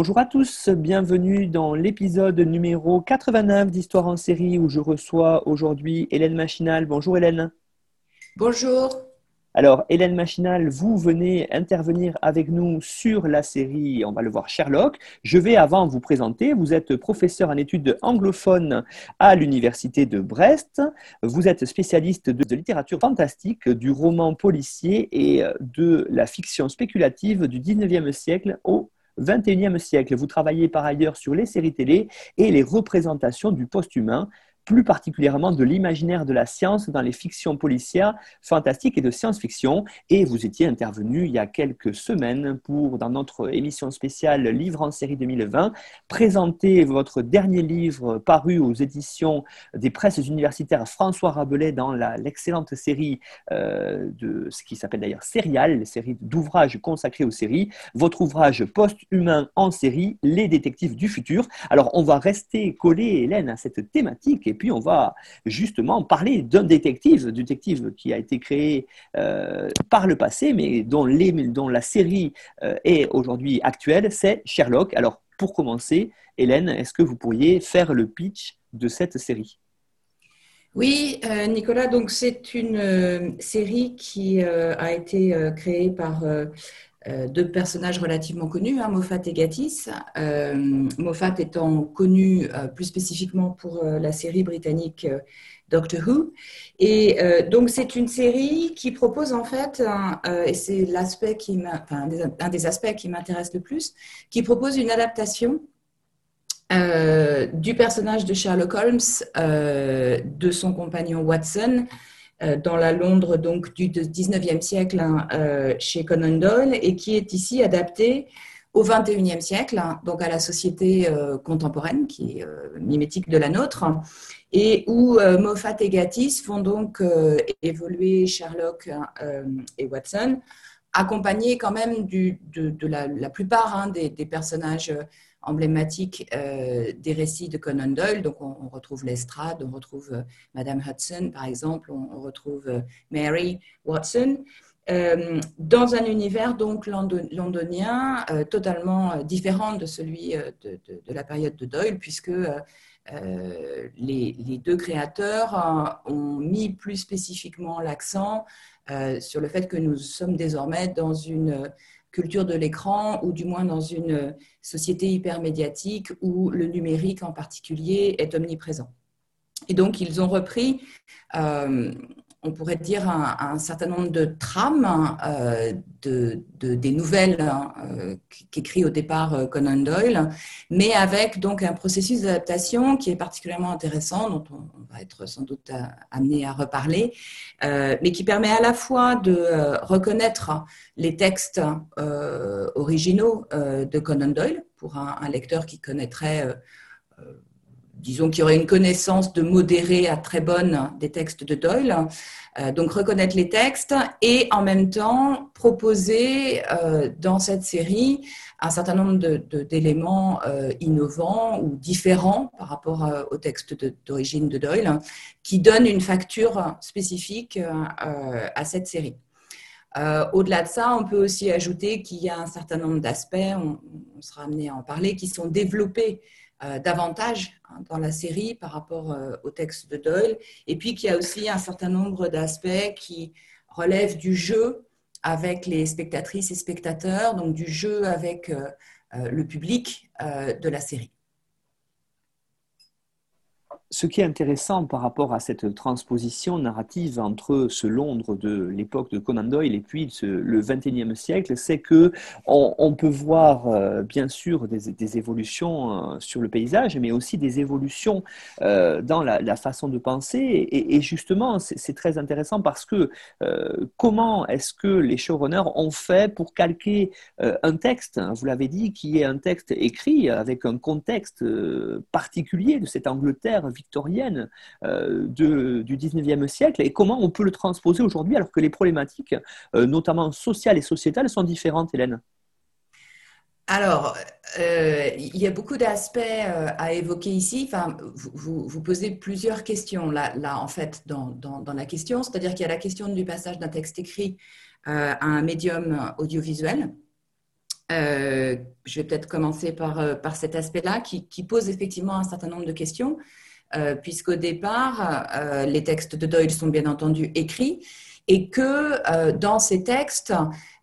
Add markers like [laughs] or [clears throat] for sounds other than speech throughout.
Bonjour à tous, bienvenue dans l'épisode numéro 89 d'Histoire en série où je reçois aujourd'hui Hélène Machinal. Bonjour Hélène. Bonjour. Alors Hélène Machinal, vous venez intervenir avec nous sur la série, on va le voir, Sherlock. Je vais avant vous présenter, vous êtes professeur en études anglophones à l'Université de Brest. Vous êtes spécialiste de, de littérature fantastique, du roman policier et de la fiction spéculative du 19e siècle au 21e siècle. Vous travaillez par ailleurs sur les séries télé et les représentations du post-humain plus particulièrement de l'imaginaire de la science dans les fictions policières, fantastiques et de science-fiction. Et vous étiez intervenu il y a quelques semaines pour, dans notre émission spéciale Livre en série 2020, présenter votre dernier livre paru aux éditions des presses universitaires François Rabelais dans l'excellente série euh, de ce qui s'appelle d'ailleurs Serial, série d'ouvrages consacrés aux séries. Votre ouvrage post-humain en série, Les détectives du futur. Alors, on va rester collé, Hélène, à cette thématique et puis on va justement parler d'un détective, détective qui a été créé euh, par le passé, mais dont, la série euh, est aujourd'hui actuelle, c'est Sherlock. Alors pour commencer, Hélène, est-ce que vous pourriez faire le pitch de cette série? Oui, euh, Nicolas, donc c'est une série qui a été créée par deux personnages relativement connus, hein, Moffat et Gatiss. Euh, Moffat étant connu euh, plus spécifiquement pour la série britannique Doctor Who. Et donc c'est une série qui propose en fait, et c'est l'aspect qui enfin, un des aspects qui m'intéresse le plus, qui propose une adaptation du personnage de Sherlock Holmes, de son compagnon Watson, euh, dans la Londres donc du 19e siècle hein, euh, chez Conan Doyle et qui est ici adapté au 21e siècle, hein, donc à la société euh, contemporaine qui est mimétique de la nôtre, et où Moffat et Gatiss font donc évoluer Sherlock et Watson, accompagnés quand même de, la, plupart hein, des, personnages emblématique euh, des récits de Conan Doyle. Donc, on, retrouve Lestrade, on retrouve euh, Madame Hudson, par exemple, on, retrouve euh, Mary Watson. dans un univers donc londonien totalement différent de celui de, la période de Doyle, puisque les, les, deux créateurs ont mis plus spécifiquement l'accent sur le fait que nous sommes désormais dans une culture de l'écran ou du moins dans une société hypermédiatique où le numérique en particulier est omniprésent. Et donc, ils ont repris euh, on pourrait dire, un, certain nombre de trames euh, de, des nouvelles hein, euh, qu'écrit au départ euh, Conan Doyle, mais avec donc un processus d'adaptation qui est particulièrement intéressant, dont on, va être sans doute amené à reparler, mais qui permet à la fois de reconnaître les textes originaux de Conan Doyle pour un, un lecteur qui connaîtrait disons qu'il y aurait une connaissance de modérée à très bonne des textes de Doyle. Euh, donc reconnaître les textes et en même temps proposer euh, dans cette série un certain nombre d'éléments euh, innovants ou différents par rapport au texte d'origine de, Doyle qui donnent une facture spécifique à cette série. Au-delà de ça, on peut aussi ajouter qu'il y a un certain nombre d'aspects, on, sera amené à en parler, qui sont développés davantage dans la série par rapport euh, au texte de Doyle. Et puis qu'il y a aussi un certain nombre d'aspects qui relèvent du jeu avec les spectatrices et spectateurs, donc du jeu avec euh, le public de la série. Ce qui est intéressant par rapport à cette transposition narrative entre ce Londres de l'époque de Conan Doyle et puis le XXIe siècle, c'est que on, peut voir euh, bien sûr des, évolutions euh, sur le paysage, mais aussi des évolutions euh, dans la, façon de penser. Et, justement, c'est très intéressant parce que comment est-ce que les showrunners ont fait pour calquer un texte, hein, vous l'avez dit, qui est un texte écrit avec un contexte particulier de cette Angleterre victorienne euh, du 19e siècle et comment on peut le transposer aujourd'hui alors que les problématiques, euh, notamment sociales et sociétales, sont différentes, Hélène? Alors, euh, il y a beaucoup d'aspects à évoquer ici. Enfin, vous, posez plusieurs questions là, là en fait, dans, dans, la question. C'est-à-dire qu'il y a la question du passage d'un texte écrit à un médium audiovisuel. je vais peut-être commencer par, par cet aspect-là qui, pose effectivement un certain nombre de questions. Euh, puisqu'au départ, euh, les textes de Doyle sont bien entendu écrits et que euh, dans ces textes,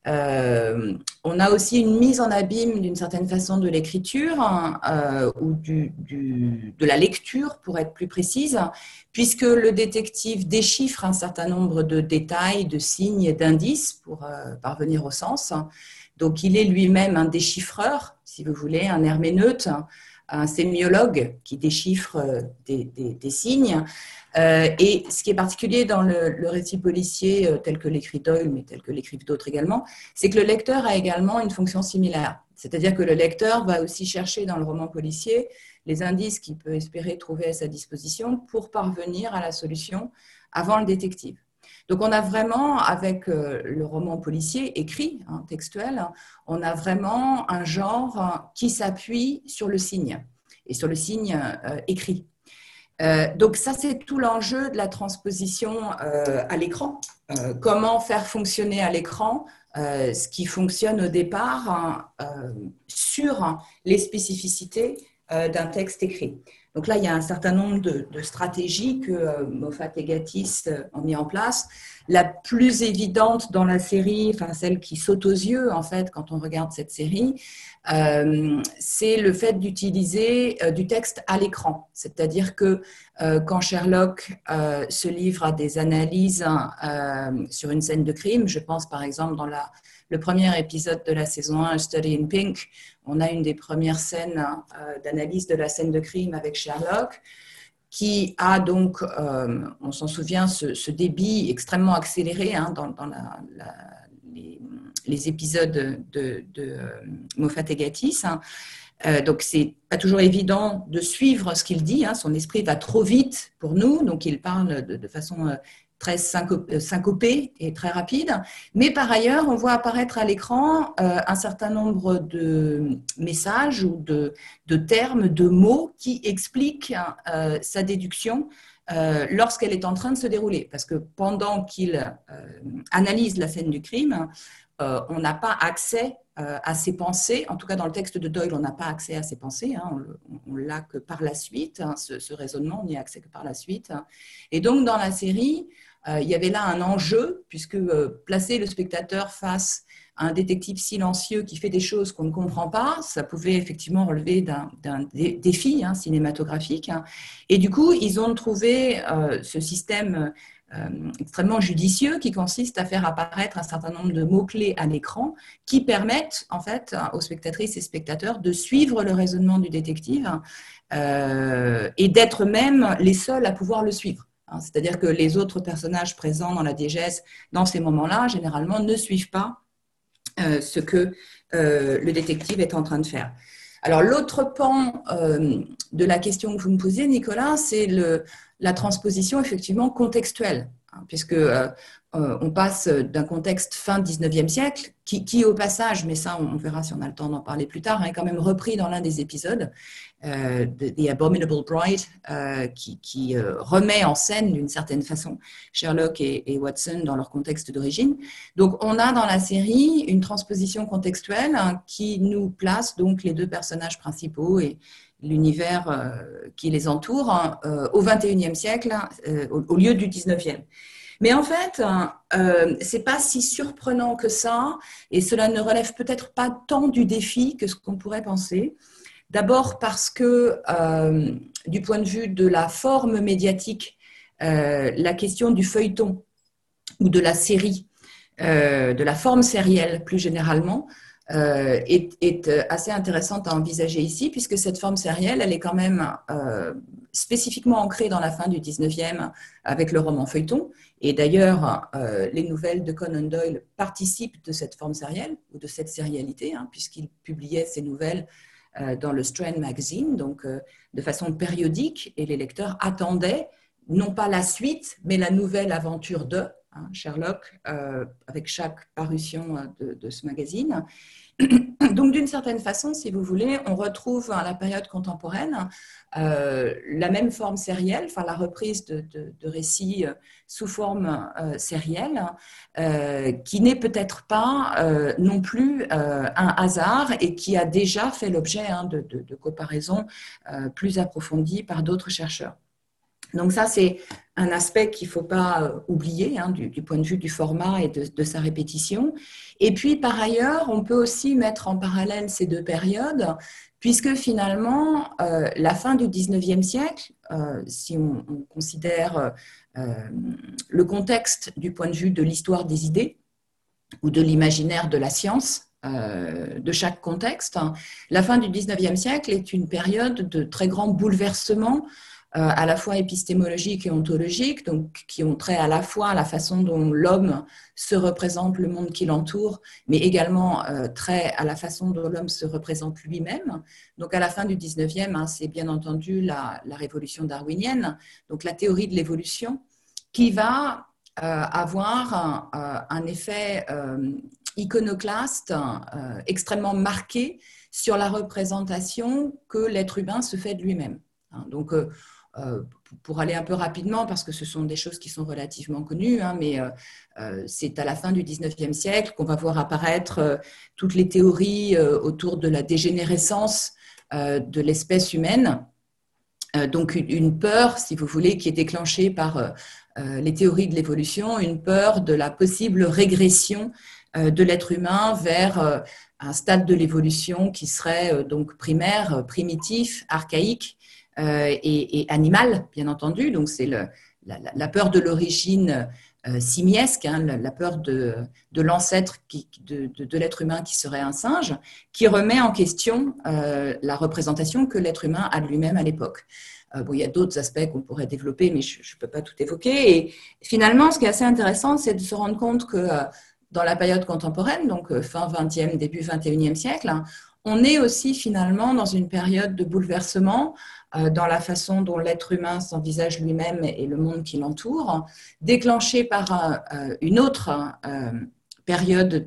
on a aussi une mise en abîme d'une certaine façon de l'écriture hein, ou de la lecture, pour être plus précise, puisque le détective déchiffre un certain nombre de détails, de signes d'indices pour parvenir au sens. Donc, il est lui-même un déchiffreur, si vous voulez, un herméneute un sémiologue qui déchiffre euh, des, signes. Euh, et ce qui est particulier dans le, récit policier, euh, tel que l'écrit Doyle, mais tel que l'écrivent d'autres également, c'est que le lecteur a également une fonction similaire. C'est-à-dire que le lecteur va aussi chercher dans le roman policier les indices qu'il peut espérer trouver à sa disposition pour parvenir à la solution avant le détective. Donc on a vraiment, avec euh, le roman policier écrit, hein, textuel, on a vraiment un genre qui s'appuie sur le signe et sur le signe euh, écrit. Euh, donc ça, c'est tout l'enjeu de la transposition à l'écran. comment faire fonctionner à l'écran ce qui fonctionne au départ sur les spécificités d'un texte écrit. Donc là, il y a un certain nombre de, stratégies que euh, Moffat et Gatiss euh, ont mis en place. La plus évidente dans la série, enfin celle qui saute aux yeux en fait quand on regarde cette série, euh, c'est le fait d'utiliser du texte à l'écran. C'est-à-dire que quand Sherlock se livre à des analyses sur une scène de crime, je pense par exemple dans le premier épisode de la saison 1, Study in Pink, on a une des premières scènes euh, d'analyse de la scène de crime avec Sherlock, qui a donc, euh, on s'en souvient, ce, débit extrêmement accéléré hein, dans, les, épisodes de, de euh, Moffat et Gatiss. Hein. donc, c'est pas toujours évident de suivre ce qu'il dit. Hein. Son esprit va trop vite pour nous. Donc, il parle de façon très euh, syncopé et très rapide. Mais par ailleurs, on voit apparaître à l'écran euh, un certain nombre de messages ou de, termes, de mots qui expliquent euh, sa déduction lorsqu'elle est en train de se dérouler. Parce que pendant qu'il analyse la scène du crime, on n'a pas accès à ses pensées. En tout cas, dans le texte de Doyle, on n'a pas accès à ses pensées. Hein. on, l'a que par la suite. Hein, ce, raisonnement, on n'y a accès que par la suite. Et donc, dans la série, il y avait là un enjeu, puisque euh, placer le spectateur face à un détective silencieux qui fait des choses qu'on ne comprend pas, ça pouvait effectivement relever d'un défi hein, cinématographique. Et du coup, ils ont trouvé euh, ce système extrêmement judicieux qui consiste à faire apparaître un certain nombre de mots-clés à l'écran qui permettent en fait aux spectatrices et spectateurs de suivre le raisonnement du détective et d'être même les seuls à pouvoir le suivre. Hein, c'est-à-dire que les autres personnages présents dans la diégèse, dans ces moments-là, généralement, ne suivent pas euh, ce que euh, le détective est en train de faire. Alors, l'autre pan euh, de la question que vous me posez, Nicolas, c'est la transposition effectivement contextuelle, hein, puisque on passe d'un contexte fin 19e siècle, qui, au passage, mais ça on verra si on a le temps d'en parler plus tard, est quand même repris dans l'un des épisodes, euh, The Abominable Bride, euh, qui, euh, remet en scène d'une certaine façon Sherlock et, Watson dans leur contexte d'origine. Donc, on a dans la série une transposition contextuelle hein, qui nous place donc les deux personnages principaux et l'univers qui les entoure hein, au 21e siècle hein, au, lieu du 19e. Mais en fait, euh, c'est pas si surprenant que ça, et cela ne relève peut-être pas tant du défi que ce qu'on pourrait penser D'abord parce que du point de vue de la forme médiatique, la question du feuilleton ou de la série, de la forme sérielle plus généralement, euh, est, euh, assez intéressante à envisager ici, puisque cette forme sérielle, elle est quand même euh, spécifiquement ancrée dans la fin du 19e avec le roman feuilleton. Et d'ailleurs, les nouvelles de Conan Doyle participent de cette forme sérielle, ou de cette sérialité, hein, puisqu'il publiait ses nouvelles dans le Strand Magazine, donc de façon périodique, et les lecteurs attendaient non pas la suite, mais la nouvelle aventure de, Hein, Sherlock, euh, avec chaque parution euh, de, ce magazine. [clears throat] Donc, d'une certaine façon, si vous voulez, on retrouve à la période contemporaine euh, la même forme sérielle, enfin la reprise de, récits sous forme sérielle, qui n'est peut-être pas non plus un hasard et qui a déjà fait l'objet hein, de, de, comparaisons plus approfondies par d'autres chercheurs. Donc ça, c'est un aspect qu'il ne faut pas euh, oublier hein, du, point de vue du format et de, sa répétition. Et puis, par ailleurs, on peut aussi mettre en parallèle ces deux périodes, puisque finalement, euh, la fin du 19e siècle, euh, si on, considère le contexte du point de vue de l'histoire des idées ou de l'imaginaire de la science, de chaque contexte, la fin du 19e siècle est une période de très grands bouleversements euh, à la fois épistémologiques et ontologiques, donc qui ont trait à la fois à la façon dont l'homme se représente le monde qui l'entoure, mais également euh, trait à la façon dont l'homme se représente lui-même. Donc à la fin du 19e, hein, c'est bien entendu la, révolution darwinienne, donc la théorie de l'évolution, qui va euh, avoir un, effet iconoclaste extrêmement marqué sur la représentation que l'être humain se fait de lui-même. Hein. Donc, euh, pour aller un peu rapidement, parce que ce sont des choses qui sont relativement connues, hein, mais euh, euh, c'est à la fin du 19e siècle qu'on va voir apparaître toutes les théories autour de la dégénérescence de l'espèce humaine. donc une peur, si vous voulez, qui est déclenchée par les théories de l'évolution, une peur de la possible régression de l'être humain vers un stade de l'évolution qui serait donc primaire, primitif, archaïque, euh, et, animal, bien entendu. Donc, c'est la, peur de l'origine euh, simiesque, hein, la, peur de, l'ancêtre de, de, l'être humain qui serait un singe, qui remet en question euh, la représentation que l'être humain a de lui-même à l'époque. bon, il y a d'autres aspects qu'on pourrait développer, mais je ne peux pas tout évoquer. Et finalement, ce qui est assez intéressant, c'est de se rendre compte que dans la période contemporaine, donc fin 20e, début 21e siècle, hein, on est aussi finalement dans une période de bouleversement euh, dans la façon dont l'être humain s'envisage lui-même et le monde qui l'entoure, déclenché par euh, une autre euh, période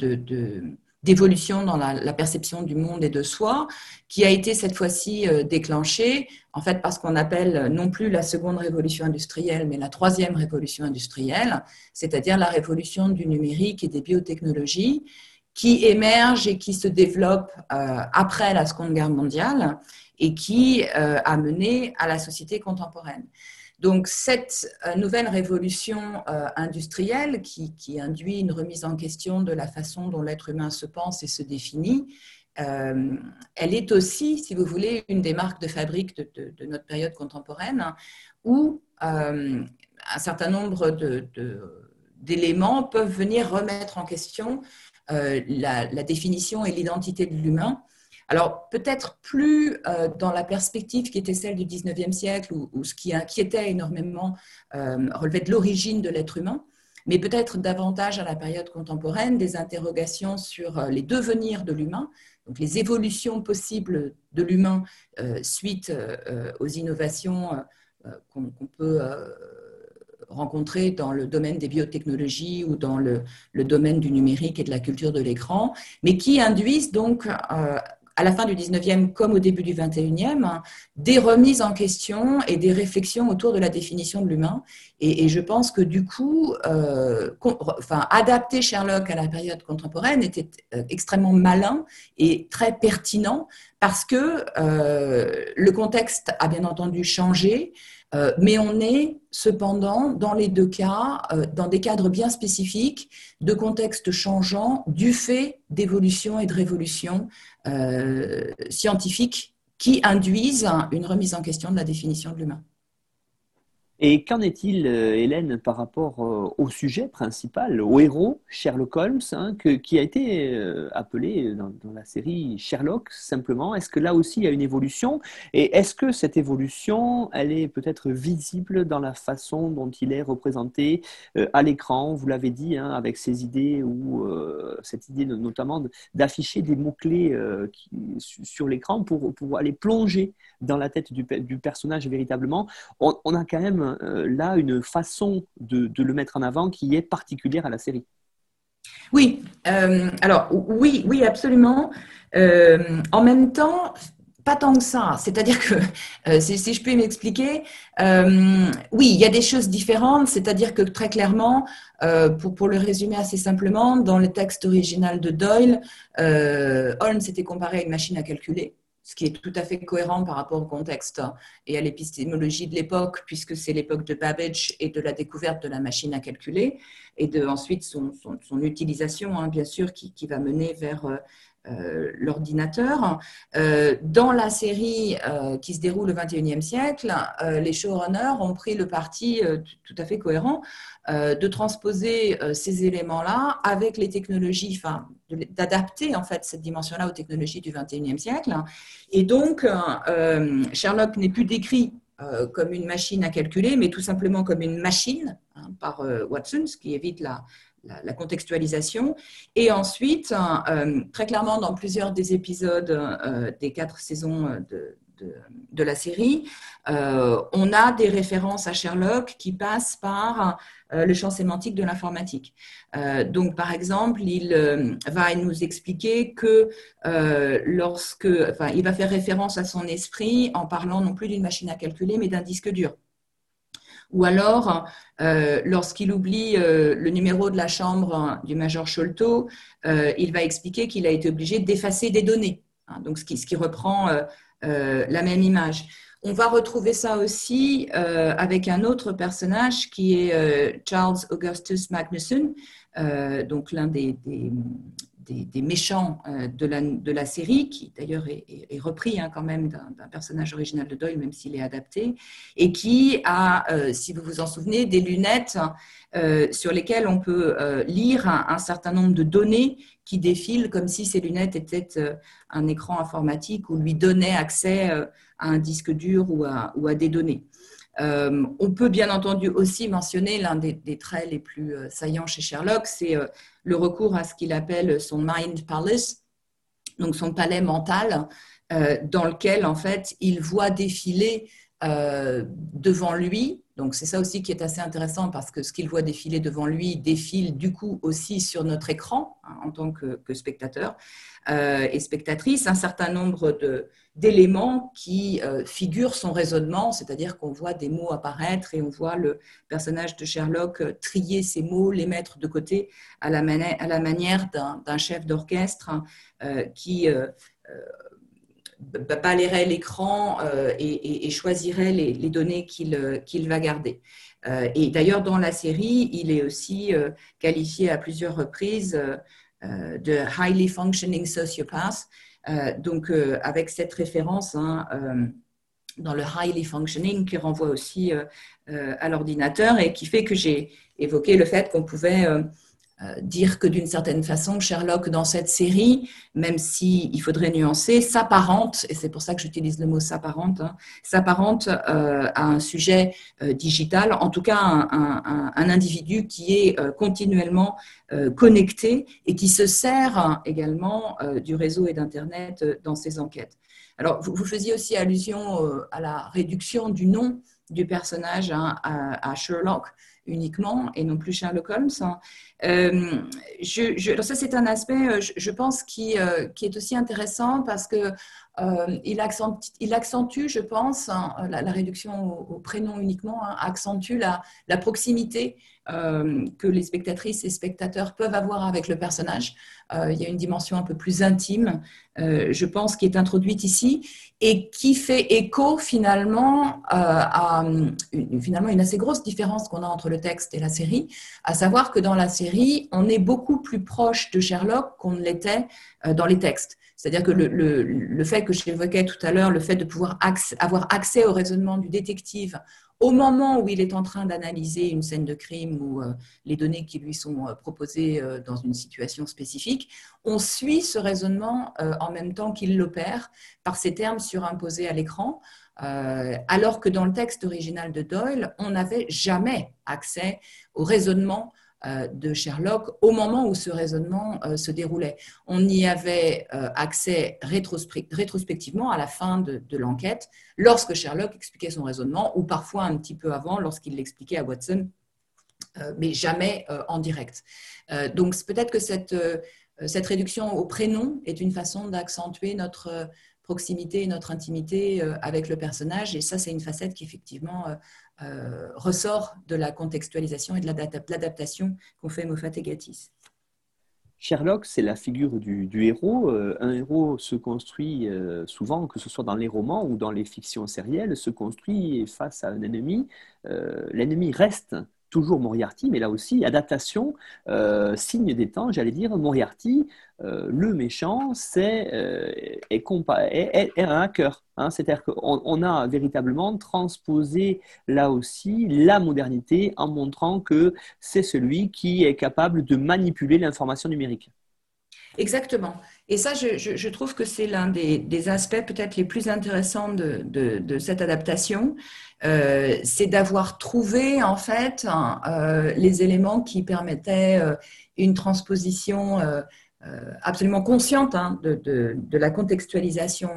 d'évolution dans la, perception du monde et de soi, qui a été cette fois-ci déclenchée, en fait, parce qu'on appelle non plus la seconde révolution industrielle, mais la troisième révolution industrielle, c'est-à-dire la révolution du numérique et des biotechnologies, qui émerge et qui se développe euh, après la Seconde Guerre mondiale et qui euh, a mené à la société contemporaine. Donc cette euh, nouvelle révolution industrielle qui, induit une remise en question de la façon dont l'être humain se pense et se définit, elle est aussi, si vous voulez, une des marques de fabrique de, notre période contemporaine où un certain nombre d'éléments peuvent venir remettre en question euh, la, définition et l'identité de l'humain. Alors peut-être plus euh, dans la perspective qui était celle du 19e siècle, où, ce qui inquiétait énormément euh, relevait de l'origine de l'être humain, mais peut-être davantage à la période contemporaine des interrogations sur les devenirs de l'humain, donc les évolutions possibles de l'humain suite aux innovations qu'on peut rencontrés dans le domaine des biotechnologies ou dans le, domaine du numérique et de la culture de l'écran, mais qui induisent donc euh, à la fin du 19e comme au début du 21e, des remises en question et des réflexions autour de la définition de l'humain. Et, je pense que du coup, euh, enfin, adapter Sherlock à la période contemporaine était euh, extrêmement malin et très pertinent parce que le contexte a bien entendu changé. Euh, mais on est cependant, dans les deux cas, euh, dans des cadres bien spécifiques, de contextes changeants, du fait d'évolution et de révolution euh, scientifiques qui induisent une remise en question de la définition de l'humain. Et qu'en est-il, euh, Hélène, par rapport euh, au sujet principal, au héros, Sherlock Holmes, hein, qui a été euh, appelé dans, la série Sherlock simplement? Est-ce que là aussi il y a une évolution? Et est-ce que cette évolution, elle est peut-être visible dans la façon dont il est représenté à l'écran? Vous l'avez dit, hein, avec ces idées ou cette idée notamment d'afficher des mots-clés sur l'écran pour, pour aller plonger dans la tête du, personnage véritablement. On a quand même euh, là une façon de, le mettre en avant qui est particulière à la série. Oui, euh, alors oui, oui, absolument. Euh, en même temps, pas tant que ça. C'est-à-dire que, [laughs] si, je peux m'expliquer, oui, il y a des choses différentes. C'est-à-dire que très clairement, pour, le résumer assez simplement, dans le texte original de Doyle, Holmes était comparé à une machine à calculer ce qui est tout à fait cohérent par rapport au contexte et à l'épistémologie de l'époque, puisque c'est l'époque de Babbage et de la découverte de la machine à calculer, et de ensuite son, utilisation, hein, bien sûr, qui, qui, va mener vers euh, l'ordinateur. Euh, dans la série euh, qui se déroule au XXIe siècle, les showrunners ont pris le parti tout à fait cohérent de transposer ces éléments-là avec les technologies, enfin, d'adapter en fait cette dimension-là aux technologies du XXIe siècle. Et donc, Sherlock n'est plus décrit comme une machine à calculer, mais tout simplement comme une machine hein, par Watson, ce qui évite la, la, contextualisation. Et ensuite, euh, très clairement, dans plusieurs des épisodes euh, des quatre saisons de, de, la série, euh, on a des références à Sherlock qui passent par le champ sémantique de l'informatique. donc, par exemple, il va nous expliquer que lorsque, il va faire référence à son esprit en parlant non plus d'une machine à calculer, mais d'un disque dur. Ou alors, euh, lorsqu'il oublie euh, le numéro de la chambre du major Sholto, euh, il va expliquer qu'il a été obligé d'effacer des données. Hein, donc, ce qui, reprend la même image. On va retrouver ça aussi avec un autre personnage qui est Charles Augustus Magnusson, donc l'un des, méchants euh, de la, série, qui d'ailleurs est, repris hein, quand même d'un personnage original de Doyle, même s'il est adapté, et qui a, euh, si vous vous en souvenez, des lunettes euh, sur lesquelles on peut lire un, certain nombre de données qui défilent comme si ces lunettes étaient un écran informatique ou lui donnaient accès à un disque dur ou à des données. Euh, on peut bien entendu aussi mentionner l'un des, traits les plus euh, saillants chez Sherlock, c'est euh, le recours à ce qu'il appelle son mind palace, donc son palais mental, dans lequel en fait il voit défiler devant lui donc c'est ça aussi qui est assez intéressant parce que ce qu'il voit défiler devant lui défile du coup aussi sur notre écran hein, en tant que, spectateur euh, et spectatrice, un certain nombre d'éléments qui euh, figurent son raisonnement, c'est-à-dire qu'on voit des mots apparaître et on voit le personnage de Sherlock euh, trier ces mots, les mettre de côté à la, à la manière d'un chef d'orchestre qui balayerait l'écran euh, et, choisirait les, données euh, qu'il va garder. Euh, et d'ailleurs, dans la série, il est aussi qualifié à plusieurs reprises de highly functioning sociopath. donc, avec cette référence hein, dans le highly functioning qui renvoie aussi à l'ordinateur et qui fait que j'ai évoqué le fait qu'on pouvait euh, dire que d'une certaine façon, Sherlock, dans cette série, même s'il il faudrait nuancer, s'apparente, et c'est pour ça que j'utilise le mot s'apparente, hein, s'apparente euh, à un sujet euh, digital, en tout cas un, individu qui est continuellement connecté et qui se sert également du réseau et d'Internet dans ses enquêtes. Alors, vous faisiez aussi allusion à la réduction du nom du personnage hein, à, Sherlock uniquement et non plus Sherlock Holmes. Euh, je, ça, c'est un aspect, euh, je, pense, qui, euh, qui, est aussi intéressant parce que il, accentue, il, accentue, je pense, hein, la, réduction au, prénom uniquement, hein, accentue la, la proximité que les spectatrices et spectateurs peuvent avoir avec le personnage. il y a une dimension un peu plus intime, je pense, qui est introduite ici et qui fait écho finalement à une, finalement une assez grosse différence qu'on a entre le texte et la série, à savoir que dans la série, on est beaucoup plus proche de Sherlock qu'on ne l'était euh, dans les textes. C'est-à-dire que le, fait que j'évoquais tout à l'heure, le fait de pouvoir avoir accès au raisonnement du détective au moment où il est en train d'analyser une scène de crime ou euh, les données qui lui sont euh, proposées euh, dans une situation spécifique, on suit ce raisonnement en même temps qu'il l'opère par ces termes surimposés à l'écran, alors que dans le texte original de Doyle, on n'avait jamais accès au raisonnement de Sherlock au moment où ce raisonnement euh, se déroulait. On y avait euh, accès rétrospectivement à la fin de, l'enquête, lorsque Sherlock expliquait son raisonnement, ou parfois un petit peu avant, lorsqu'il l'expliquait à Watson, mais jamais en direct. donc peut-être que cette, cette réduction au prénom est une façon d'accentuer notre proximité et notre intimité avec le personnage. Et ça, c'est une facette qui, effectivement, euh, ressort de la contextualisation et de l'adaptation qu'ont fait Moffat et Gatiss. Sherlock, c'est la figure du, héros. Euh, un héros se construit euh, souvent, que ce soit dans les romans ou dans les fictions sérielles, se construit face à un ennemi. L'ennemi reste toujours Moriarty, mais là aussi, adaptation, euh, signe des temps, j'allais dire, Moriarty, euh, le méchant, c'est euh, un hacker. Hein, C'est-à-dire qu'on on a véritablement transposé là aussi la modernité en montrant que c'est celui qui est capable de manipuler l'information numérique. Exactement. Et ça, je, trouve que c'est l'un des, aspects peut-être les plus intéressants de, cette adaptation. Euh, c'est d'avoir trouvé en fait euh, les éléments qui permettaient euh, une transposition absolument consciente hein, de, la contextualisation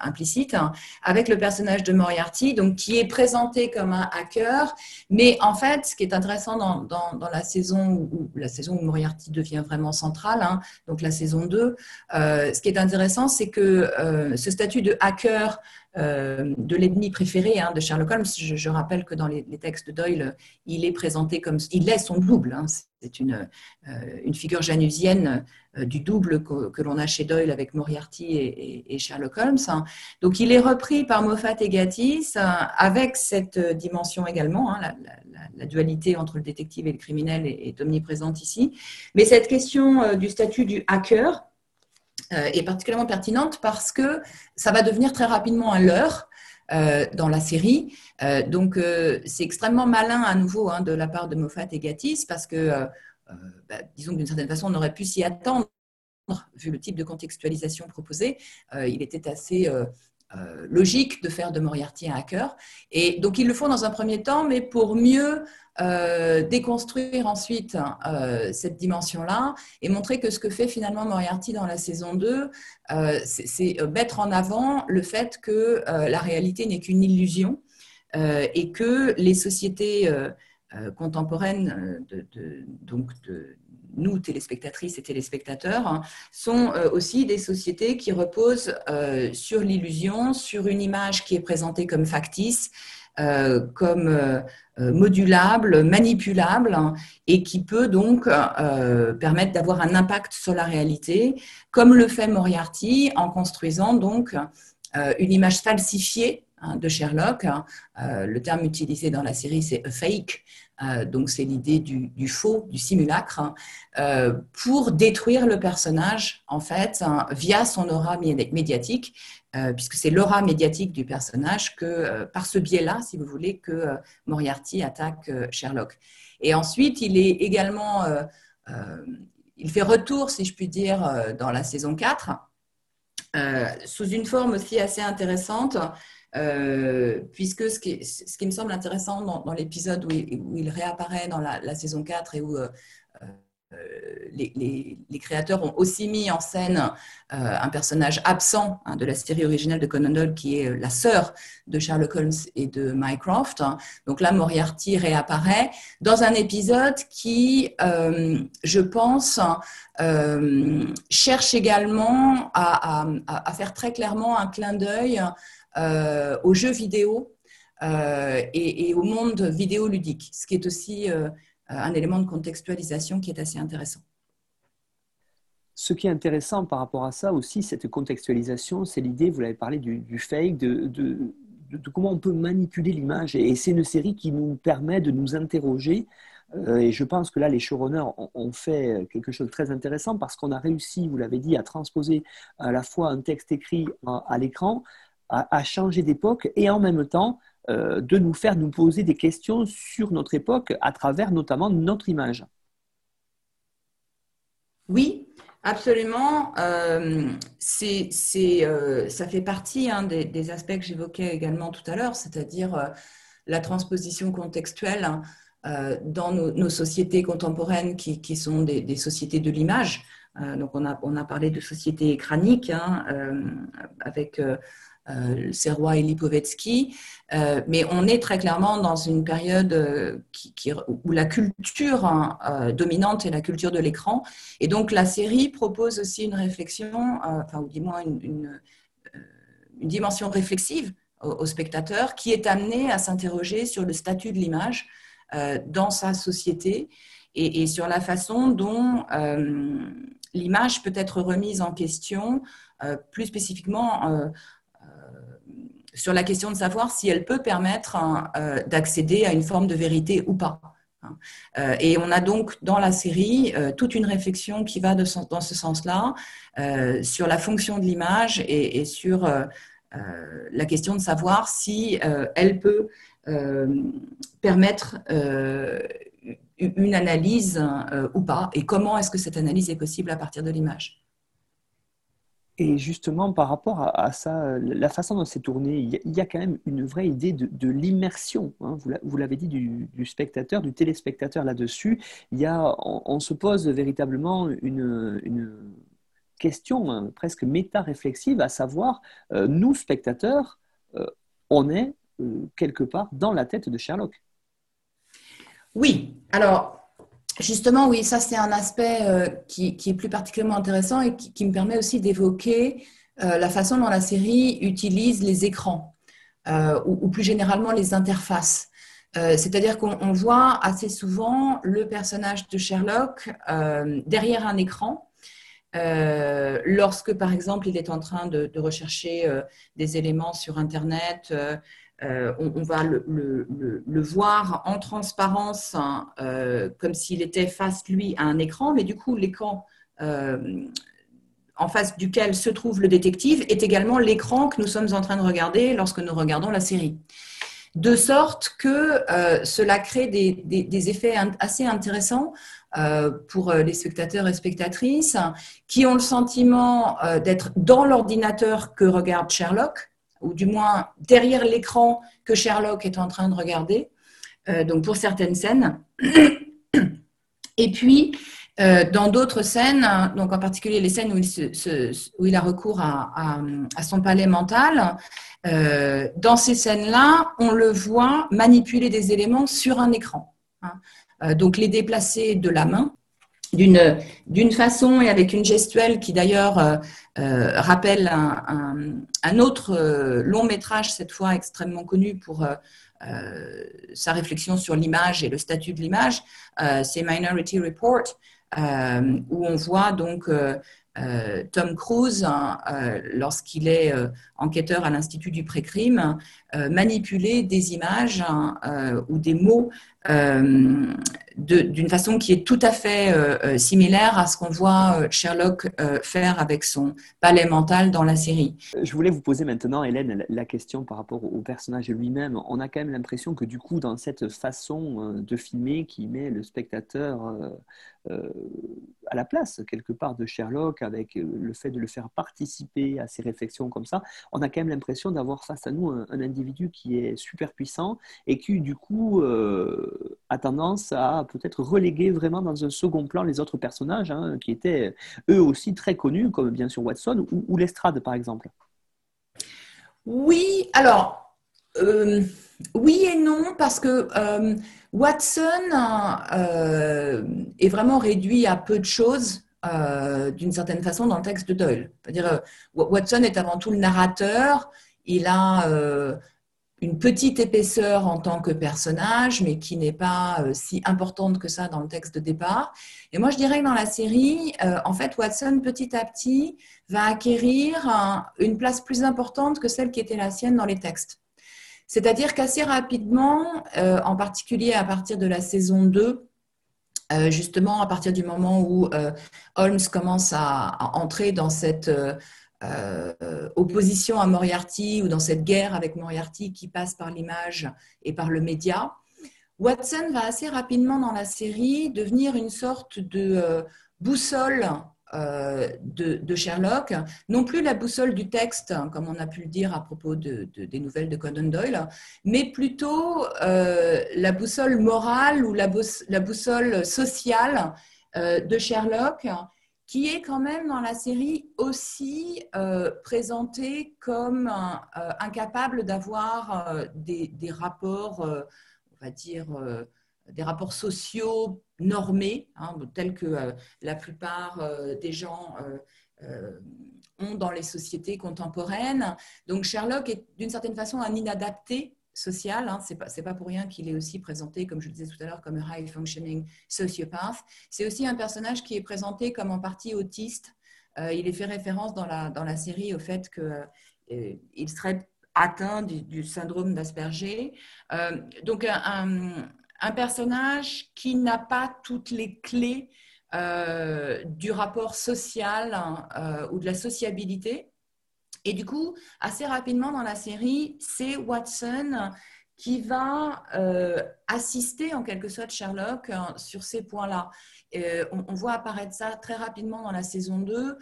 implicite hein, avec le personnage de Moriarty, donc qui est présenté comme un hacker, mais en fait, ce qui est intéressant dans, la saison où la saison où Moriarty devient vraiment central, hein, donc la saison 2, euh, ce qui est intéressant, c'est que ce statut de hacker de l'ennemi préféré de Sherlock Holmes. Je, rappelle que dans les, textes de Doyle, il est présenté comme il est son double. C'est une, une figure janusienne euh, du double que, l'on a chez Doyle avec Moriarty et, Sherlock Holmes. Donc il est repris par Moffat et Gatiss euh, avec cette dimension également, hein, la, dualité entre le détective et le criminel est, omniprésente ici. Mais cette question euh, du statut du hacker est particulièrement pertinente parce que ça va devenir très rapidement un leurre. dans la série. donc, c'est extrêmement malin à nouveau hein, de la part de Moffat et Gatiss parce que euh, bah, disons d'une certaine façon, on aurait pu s'y attendre, vu le type de contextualisation proposée. Euh, il était assez euh, logique de faire de Moriarty un hacker. Et donc, ils le font dans un premier temps, mais pour mieux déconstruire ensuite cette dimension-là et montrer que ce que fait finalement Moriarty dans la saison 2, c'est mettre en avant le fait que la réalité n'est qu'une illusion et que les sociétés euh, contemporaines, euh, de, donc de nous, téléspectatrices et téléspectateurs, hein, sont euh, aussi des sociétés qui reposent sur l'illusion, sur une image qui est présentée comme factice, comme modulable, manipulable, hein, et qui peut donc permettre d'avoir un impact sur la réalité, comme le fait Moriarty en construisant donc une image falsifiée Hein, de Sherlock. Hein. Euh, le terme utilisé dans la série, c'est fake. Euh, donc, c'est l'idée du, faux, du simulacre, hein, euh, pour détruire le personnage, en fait, via son aura médiatique, puisque c'est l'aura médiatique du personnage que, par ce biais-là, si vous voulez, que Moriarty attaque Sherlock. Et ensuite, il est également, il fait retour, si je puis dire, dans la saison 4, sous une forme aussi assez intéressante, euh, puisque ce qui, ce qui, me semble intéressant dans, l'épisode où, il réapparaît dans la, saison 4 et où euh, euh, les, créateurs ont aussi mis en scène un personnage absent hein, de la série originale de Conan Doyle qui est la sœur de Sherlock Holmes et de Mycroft. Donc là, Moriarty réapparaît dans un épisode qui, je pense, cherche également à, faire très clairement un clin d'œil euh, aux jeux vidéo euh, et, au monde vidéoludique, ce qui est aussi euh, un élément de contextualisation qui est assez intéressant. Ce qui est intéressant par rapport à ça aussi, cette contextualisation, c'est l'idée, vous l'avez parlé du, fake, de, de, comment on peut manipuler l'image. Et c'est une série qui nous permet de nous interroger et je pense que là, les showrunners ont, fait quelque chose de très intéressant parce qu'on a réussi, vous l'avez dit, à transposer à la fois un texte écrit à, l'écran, à, changer d'époque et en même temps euh, de nous faire nous poser des questions sur notre époque à travers notamment notre image. Oui, absolument. Euh, c'est, ça fait partie hein, des, aspects que j'évoquais également tout à l'heure, c'est-à-dire la transposition contextuelle. Hein, euh, dans nos, sociétés contemporaines qui, sont des, sociétés de l'image. Euh, donc, on a, on a parlé de sociétés écraniques hein, euh, Serrois et Lipovetsky, mais on est très clairement dans une période qui, où la culture hein, dominante est la culture de l'écran. Et donc, la série propose aussi une réflexion, enfin, ou du moins une, dimension réflexive aux spectateurs qui est amené à s'interroger sur le statut de l'image euh, dans sa société et, sur la façon dont euh, l'image peut être remise en question, euh, plus spécifiquement sur la question de savoir si elle peut permettre hein, d'accéder à une forme de vérité ou pas. Hein. et on a donc dans la série toute une réflexion qui va dans ce sens-là sur la fonction de l'image et, sur la question de savoir si elle peut euh, permettre euh, une analyse euh, ou pas, et comment est-ce que cette analyse est possible à partir de l'image. Et justement, par rapport à, ça, la façon dont c'est tourné, il y, a, quand même une vraie idée de, l'immersion. Hein. Vous l'avez dit du, spectateur, du téléspectateur là-dessus. Il on, se pose véritablement une, question hein, presque méta-réflexive, à savoir, nous spectateurs, on est euh, quelque part dans la tête de Sherlock. Oui, alors justement, oui, ça c'est un aspect euh, qui, est plus particulièrement intéressant et qui, me permet aussi d'évoquer euh, la façon dont la série utilise les écrans ou, plus généralement les interfaces. C'est-à-dire qu'on voit assez souvent le personnage de Sherlock derrière un écran. lorsque, par exemple, il est en train de rechercher des éléments sur Internet, euh, on, va le, voir en transparence, hein, euh, comme s'il était face, lui, à un écran, mais du coup, l'écran euh, en face duquel se trouve le détective est également l'écran que nous sommes en train de regarder lorsque nous regardons la série. De sorte que cela crée des, effets assez intéressants pour les spectateurs et spectatrices qui ont le sentiment d'être dans l'ordinateur que regarde Sherlock, ou du moins derrière l'écran que Sherlock est en train de regarder, euh, donc pour certaines scènes. [clears throat] Et puis, euh, dans d'autres scènes, donc en particulier les scènes où il, a recours à, son palais mental, euh, dans ces scènes-là, on le voit manipuler des éléments sur un écran. Hein. donc les déplacer de la main, d'une façon et avec une gestuelle qui d'ailleurs euh, euh, rappelle un, un, autre euh, long métrage cette fois extrêmement connu pour sa réflexion sur l'image et le statut de l'image, c'est Minority Report où on voit donc Tom Cruise, hein, lorsqu'il est enquêteur à l'Institut du pré-crime, manipuler des images hein, ou des mots d'une façon qui est tout à fait euh, euh, similaire à ce qu'on voit euh, Sherlock faire avec son palais mental dans la série. Je voulais vous poser maintenant, Hélène, la question par rapport au personnage lui-même. On a quand même l'impression que du coup, dans cette façon de filmer qui met le spectateur à la place, quelque part, de Sherlock, avec le fait de le faire participer à ses réflexions comme ça, on a quand même l'impression d'avoir face à nous un, individu qui est super puissant et qui, du coup, a tendance à peut-être reléguer vraiment dans un second plan les autres personnages hein, qui étaient eux aussi très connus, comme bien sûr Watson ou, Lestrade par exemple. Oui, alors euh, oui et non, parce que euh, Watson euh, est vraiment réduit à peu de choses. d'une certaine façon dans le texte de Doyle. C'est-à-dire, Watson est avant tout le narrateur, il a une petite épaisseur en tant que personnage, mais qui n'est pas euh, si importante que ça dans le texte de départ. Et moi, je dirais que dans la série, euh, en fait, Watson, petit à petit, va acquérir une place plus importante que celle qui était la sienne dans les textes. C'est-à-dire qu'assez rapidement, euh, en particulier à partir de la saison 2, justement à partir du moment où Holmes commence à, entrer dans cette opposition à Moriarty ou dans cette guerre avec Moriarty qui passe par l'image et par le média, Watson va assez rapidement dans la série devenir une sorte de boussole euh, de, Sherlock, non plus la boussole du texte, comme on a pu le dire à propos de, des nouvelles de Conan Doyle, mais plutôt euh, la boussole morale ou la, boussole sociale euh, de Sherlock, qui est quand même dans la série aussi présenté comme incapable d'avoir des, des, rapports, on va dire, des rapports sociaux normés, hein, tels que euh, la plupart euh, des gens euh, ont dans les sociétés contemporaines. Donc Sherlock est d'une certaine façon un inadapté social. Hein. Ce n'est pas, pour rien qu'il est aussi présenté, comme je le disais tout à l'heure, comme un high functioning sociopath. C'est aussi un personnage qui est présenté comme en partie autiste. il est fait référence dans la, dans la série au fait qu'il serait atteint du, syndrome d'Asperger. donc un, un personnage qui n'a pas toutes les clés euh, du rapport social hein, euh, ou de la sociabilité. Et du coup, assez rapidement dans la série, c'est Watson qui va euh, assister en quelque sorte Sherlock hein, sur ces points-là. On, voit apparaître ça très rapidement dans la saison 2,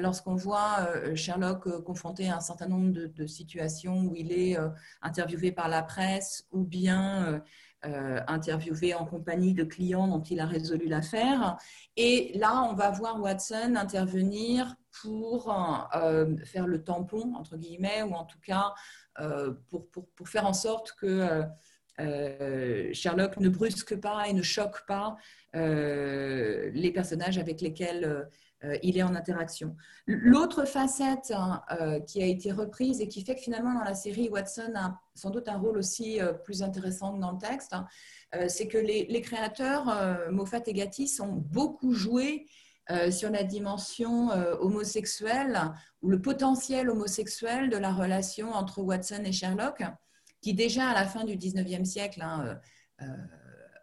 lorsqu'on voit Sherlock confronté à un certain nombre de situations où il est interviewé par la presse ou bien euh, interviewé en compagnie de clients dont il a résolu l'affaire. Et là, on va voir Watson intervenir pour euh, faire le tampon, entre guillemets, ou en tout cas euh, pour, pour, pour, faire en sorte que Sherlock ne brusque pas et ne choque pas les personnages avec lesquels il est en interaction. L'autre facette hein, euh, qui a été reprise et qui fait que finalement dans la série, Watson a sans doute un rôle aussi euh, plus intéressant que dans le texte, hein, c'est que les, créateurs, Moffat et Gatiss, ont beaucoup joué sur la dimension homosexuelle ou le potentiel homosexuel de la relation entre Watson et Sherlock, qui déjà à la fin du 19e siècle hein,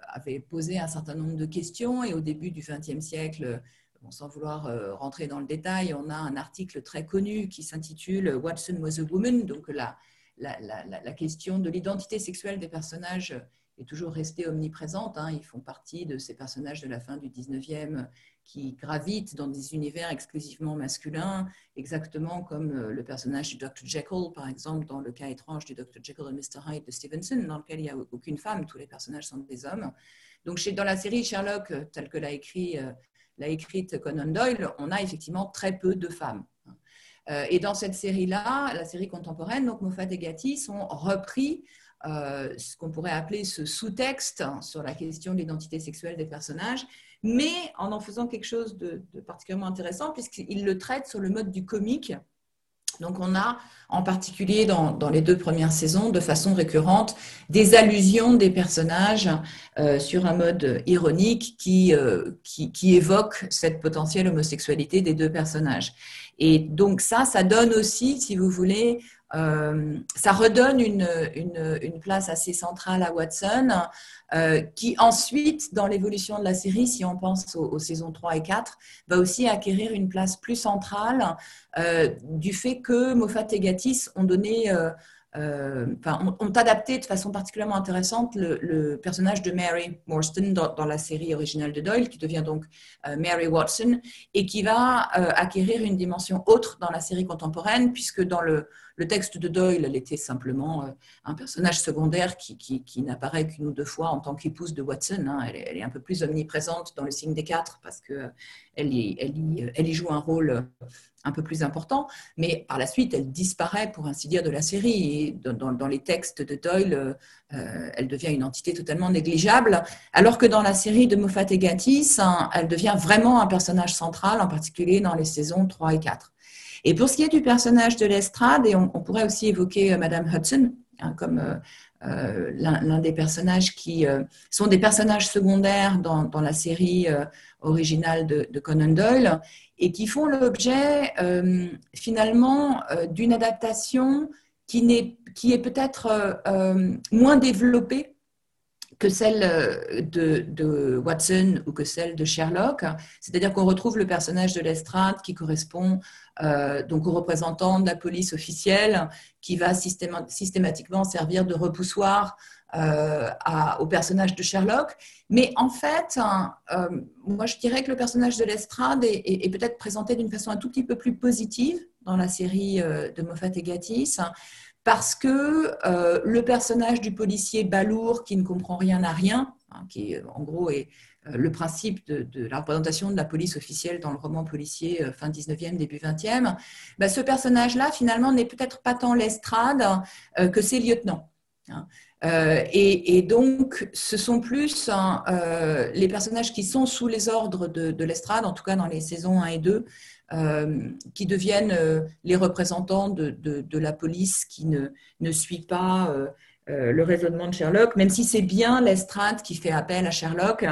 avait posé un certain nombre de questions et au début du 20e siècle sans vouloir euh, rentrer dans le détail, on a un article très connu qui s'intitule Watson was a woman. Donc la, la, question de l'identité sexuelle des personnages est toujours restée omniprésente. Hein. Ils font partie de ces personnages de la fin du 19e qui gravitent dans des univers exclusivement masculins, exactement comme euh, le personnage du Dr. Jekyll, par exemple, dans le cas étrange du Dr. Jekyll et Mr. Hyde de Stevenson, dans lequel il n'y a aucune femme, tous les personnages sont des hommes. Donc, dans la série Sherlock, telle que l'a écrit euh, l'a écrite Conan Doyle, on a effectivement très peu de femmes. Euh, et dans cette série-là, la série contemporaine, donc Moffat et Gatiss ont repris euh, ce qu'on pourrait appeler ce sous-texte sur la question de l'identité sexuelle des personnages, mais en en faisant quelque chose de, de particulièrement intéressant, puisqu'ils le traitent sur le mode du comique, donc on a en particulier dans, les deux premières saisons, de façon récurrente, des allusions des personnages euh, sur un mode ironique euh, qui, qui, évoque cette potentielle homosexualité des deux personnages. Et donc ça, ça donne aussi, si vous voulez, euh, ça redonne une, place assez centrale à Watson, euh, qui ensuite, dans l'évolution de la série, si on pense aux, saisons 3 et 4, va aussi acquérir une place plus centrale euh, du fait que Moffat et Gatiss ont donné euh, ont, adapté de façon particulièrement intéressante le, personnage de Mary Morstan dans, la série originale de Doyle, qui devient donc euh, Mary Watson, et qui va euh, acquérir une dimension autre dans la série contemporaine, puisque dans le, texte de Doyle, elle était simplement un personnage secondaire qui, n'apparaît qu'une ou deux fois en tant qu'épouse de Watson. Hein. Elle, est un peu plus omniprésente dans le signe des quatre, parce qu'elle elle y joue un rôle un peu plus important, mais par la suite, elle disparaît, pour ainsi dire, de la série. Dans, les textes de Doyle, euh, elle devient une entité totalement négligeable, alors que dans la série de Moffat et Gatiss, hein, elle devient vraiment un personnage central, en particulier dans les saisons 3 et 4. Et pour ce qui est du personnage de l'estrade, et on, pourrait aussi évoquer euh, Madame Hudson, hein, comme euh, l'un des personnages qui sont des personnages secondaires dans, la série originale de, Conan Doyle et qui font l'objet euh, finalement euh, d'une adaptation qui, est, qui est peut-être euh, moins développée que celle de, Watson ou que celle de Sherlock. C'est-à-dire qu'on retrouve le personnage de Lestrade qui correspond donc au représentant de la police officielle qui va systématiquement servir de repoussoir euh, au personnage de Sherlock. Mais en fait, euh, moi, je dirais que le personnage de Lestrade est, peut-être présenté d'une façon un tout petit peu plus positive dans la série euh, de Moffat et Gatiss, parce que le personnage du policier balourd qui ne comprend rien à rien, hein, qui en gros est le principe de, la représentation de la police officielle dans le roman policier fin 19e, début 20e, bah, ce personnage-là, finalement, n'est peut-être pas tant Lestrade que ses lieutenants. Hein. Euh, et, donc, ce sont plus hein, euh, les personnages qui sont sous les ordres de, l'estrade, en tout cas dans les saisons 1 et 2, euh, qui deviennent les représentants de, la police qui ne, ne suit pas le raisonnement de Sherlock, même si c'est bien l'estrade qui fait appel à Sherlock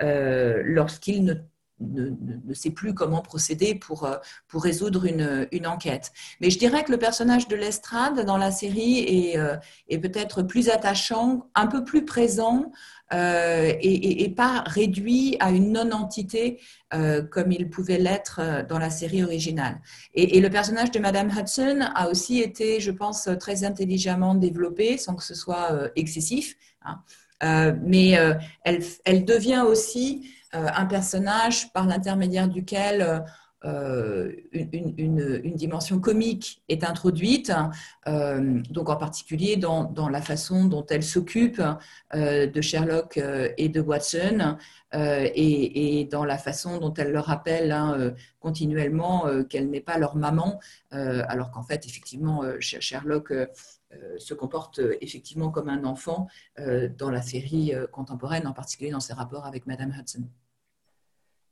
lorsqu'il ne ne, sait plus comment procéder pour, euh, pour résoudre une, une, enquête. Mais je dirais que le personnage de Lestrade dans la série est, euh, est peut-être plus attachant, un peu plus présent euh, et, pas réduit à une non-entité comme il pouvait l'être dans la série originale. Et, le personnage de Madame Hudson a aussi été, je pense, très intelligemment développé sans que ce soit excessif. Hein. mais elle, elle, devient aussi un personnage par l'intermédiaire duquel euh, une, dimension comique est introduite, euh, donc en particulier dans, la façon dont elle s'occupe de Sherlock et de Watson, et, dans la façon dont elle leur rappelle hein, continuellement qu'elle n'est pas leur maman, alors qu'en fait, effectivement, Sherlock se comporte effectivement comme un enfant dans la série contemporaine, en particulier dans ses rapports avec Madame Hudson.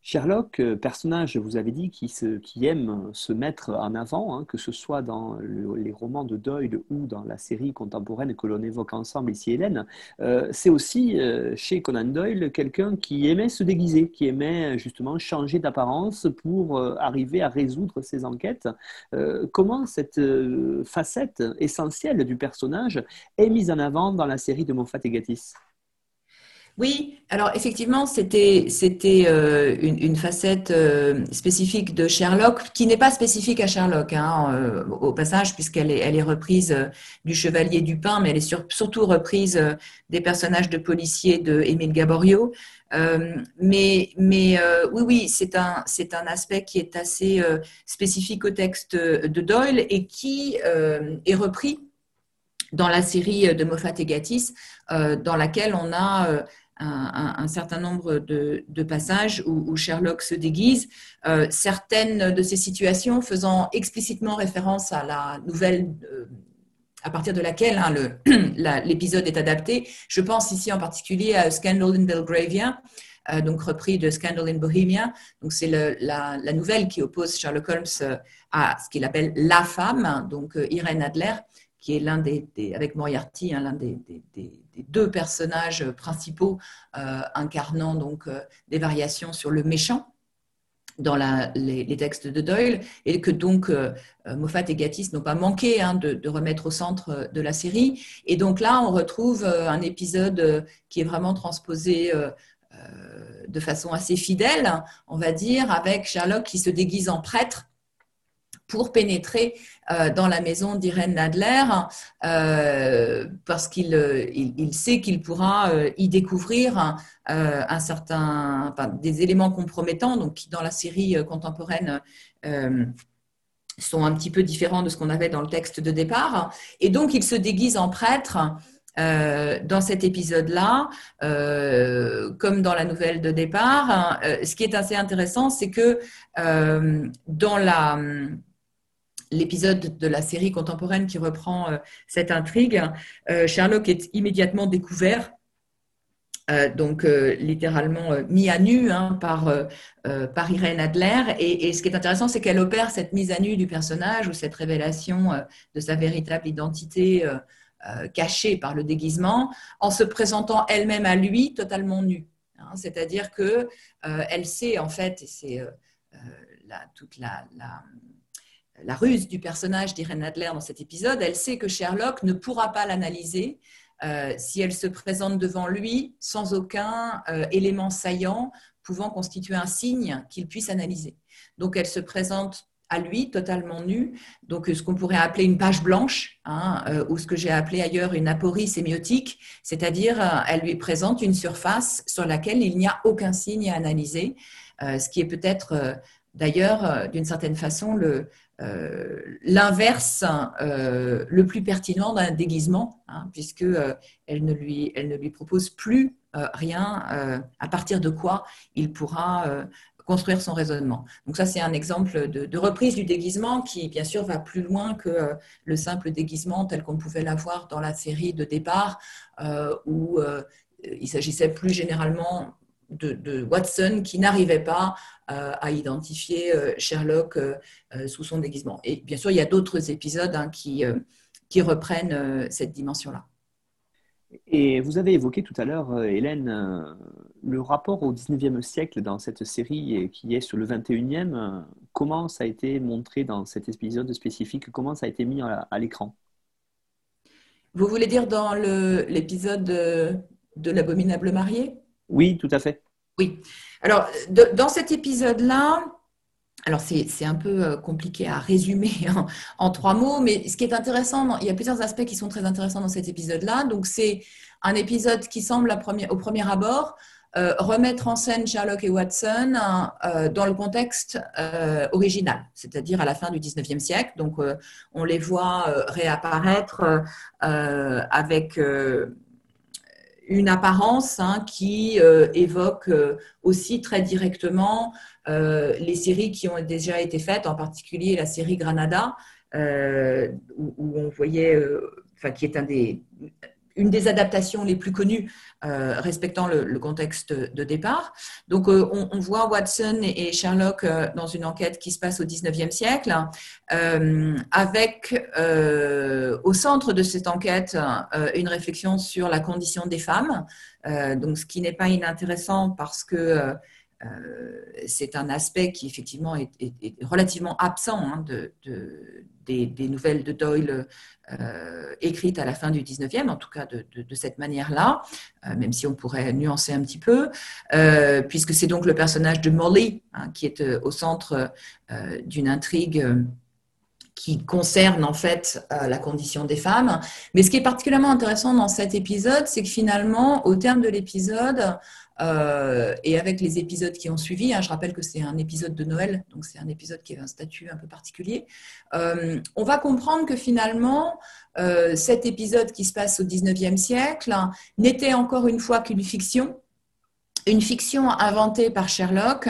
Sherlock, euh, personnage, vous avez dit, qui, aime se mettre en avant, hein, que ce soit dans les romans de Doyle ou dans la série contemporaine que l'on évoque ensemble ici, Hélène, euh, c'est aussi euh, chez Conan Doyle quelqu'un qui aimait se déguiser, qui aimait justement changer d'apparence pour arriver à résoudre ses enquêtes. comment cette facette essentielle du personnage est mise en avant dans la série de Moffat et Gatiss oui, alors effectivement, c'était euh, une, facette euh, spécifique de Sherlock, qui n'est pas spécifique à Sherlock, hein, euh, au passage, puisqu'elle est, elle est reprise du Chevalier du Pain, mais elle est surtout reprise des personnages de policiers de Émile Gaborio. mais mais oui, oui, c'est un, un aspect qui est assez spécifique au texte de Doyle et qui est repris dans la série de Moffat et Gatiss, dans laquelle on a un, certain nombre de, passages où, Sherlock se déguise, euh, certaines de ces situations faisant explicitement référence à la nouvelle euh, à partir de laquelle hein, [clears throat] l'épisode est adapté. Je pense ici en particulier à Scandal in Belgravia, euh, donc repris de Scandal in Bohemia. Donc c'est la, nouvelle qui oppose Sherlock Holmes à ce qu'il appelle la femme, donc Irene Adler, qui est l'un des, avec Moriarty, hein, l'un des, deux personnages principaux euh, incarnant donc euh, des variations sur le méchant dans les, textes de Doyle, et que donc euh, Moffat et Gatiss n'ont pas manqué hein, de, remettre au centre de la série. Et donc là, on retrouve un épisode qui est vraiment transposé de façon assez fidèle, on va dire, avec Sherlock qui se déguise en prêtre pour pénétrer euh, dans la maison d'Irène Nadler euh, parce qu'il euh, sait qu'il pourra y découvrir un certain, des éléments compromettants, donc qui dans la série contemporaine sont un petit peu différents de ce qu'on avait dans le texte de départ. Et donc, il se déguise en prêtre. dans cet épisode-là, comme dans la nouvelle de départ, ce qui est assez intéressant, c'est que dans la, l'épisode de la série contemporaine qui reprend euh, cette intrigue, euh, Sherlock est immédiatement découvert euh, donc littéralement mis à nu hein, par, par Irène Adler. Et, ce qui est intéressant, c'est qu'elle opère cette mise à nu du personnage ou cette révélation de sa véritable identité cachée par le déguisement en se présentant elle-même à lui totalement nue. Hein. C'est-à-dire que elle sait en fait, et c'est toute la la ruse du personnage d'Irene Adler dans cet épisode, elle sait que Sherlock ne pourra pas l'analyser si elle se présente devant lui sans aucun élément saillant pouvant constituer un signe qu'il puisse analyser. Donc elle se présente à lui, totalement nu, donc ce qu'on pourrait appeler une page blanche, hein, ou ce que j'ai appelé ailleurs une aporie sémiotique, c'est-à-dire elle lui présente une surface sur laquelle il n'y a aucun signe à analyser, ce qui est peut-être d'ailleurs d'une certaine façon le, euh, l'inverse euh, le plus pertinent d'un déguisement, hein, puisque euh, elle ne lui propose plus rien à partir de quoi il pourra construire son raisonnement. Donc ça, c'est un exemple de, reprise du déguisement qui, bien sûr, va plus loin que le simple déguisement tel qu'on pouvait l'avoir dans la série de départ, où il s'agissait plus généralement de, Watson qui n'arrivait pas euh, à identifier euh, Sherlock euh, sous son déguisement. Et bien sûr, il y a d'autres épisodes hein, qui, qui reprennent cette dimension-là. Et vous avez évoqué tout à l'heure, Hélène, le rapport au 19e siècle dans cette série qui est sur le 21e. Comment ça a été montré dans cet épisode spécifique? Comment ça a été mis à, l'écran? Vous voulez dire dans l'épisode de, de l'abominable marié oui, tout à fait. Oui. Alors, dans cet épisode-là, alors c'est un peu euh, compliqué à résumer [laughs] en, trois mots, mais ce qui est intéressant, il y a plusieurs aspects qui sont très intéressants dans cet épisode-là. Donc, c'est un épisode qui semble au premier abord euh, remettre en scène Sherlock et Watson euh, dans le contexte original, c'est-à-dire à la fin du 19e siècle. Donc, on les voit réapparaître avec une apparence hein, qui euh, évoque euh, aussi très directement euh, les séries qui ont déjà été faites, en particulier la série Granada, où, où, on voyait, enfin, qui est un des, une des adaptations les plus connues euh, respectant le, contexte de départ. Donc, euh, on, voit Watson et, Sherlock euh, dans une enquête qui se passe au 19e siècle, avec au centre de cette enquête une réflexion sur la condition des femmes, donc ce qui n'est pas inintéressant parce que c'est un aspect qui effectivement est, relativement absent hein, de, des, nouvelles de Doyle euh, écrites à la fin du 19e, en tout cas de, cette manière-là, euh, même si on pourrait nuancer un petit peu, euh, puisque c'est donc le personnage de Molly hein, qui est au centre d'une intrigue qui concerne en fait la condition des femmes. Mais ce qui est particulièrement intéressant dans cet épisode, c'est que finalement, au terme de l'épisode, euh, et avec les épisodes qui ont suivi, hein, je rappelle que c'est un épisode de Noël, donc c'est un épisode qui a un statut un peu particulier, euh, on va comprendre que finalement, euh, cet épisode qui se passe au 19e siècle n'était encore une fois qu'une fiction, une fiction inventée par Sherlock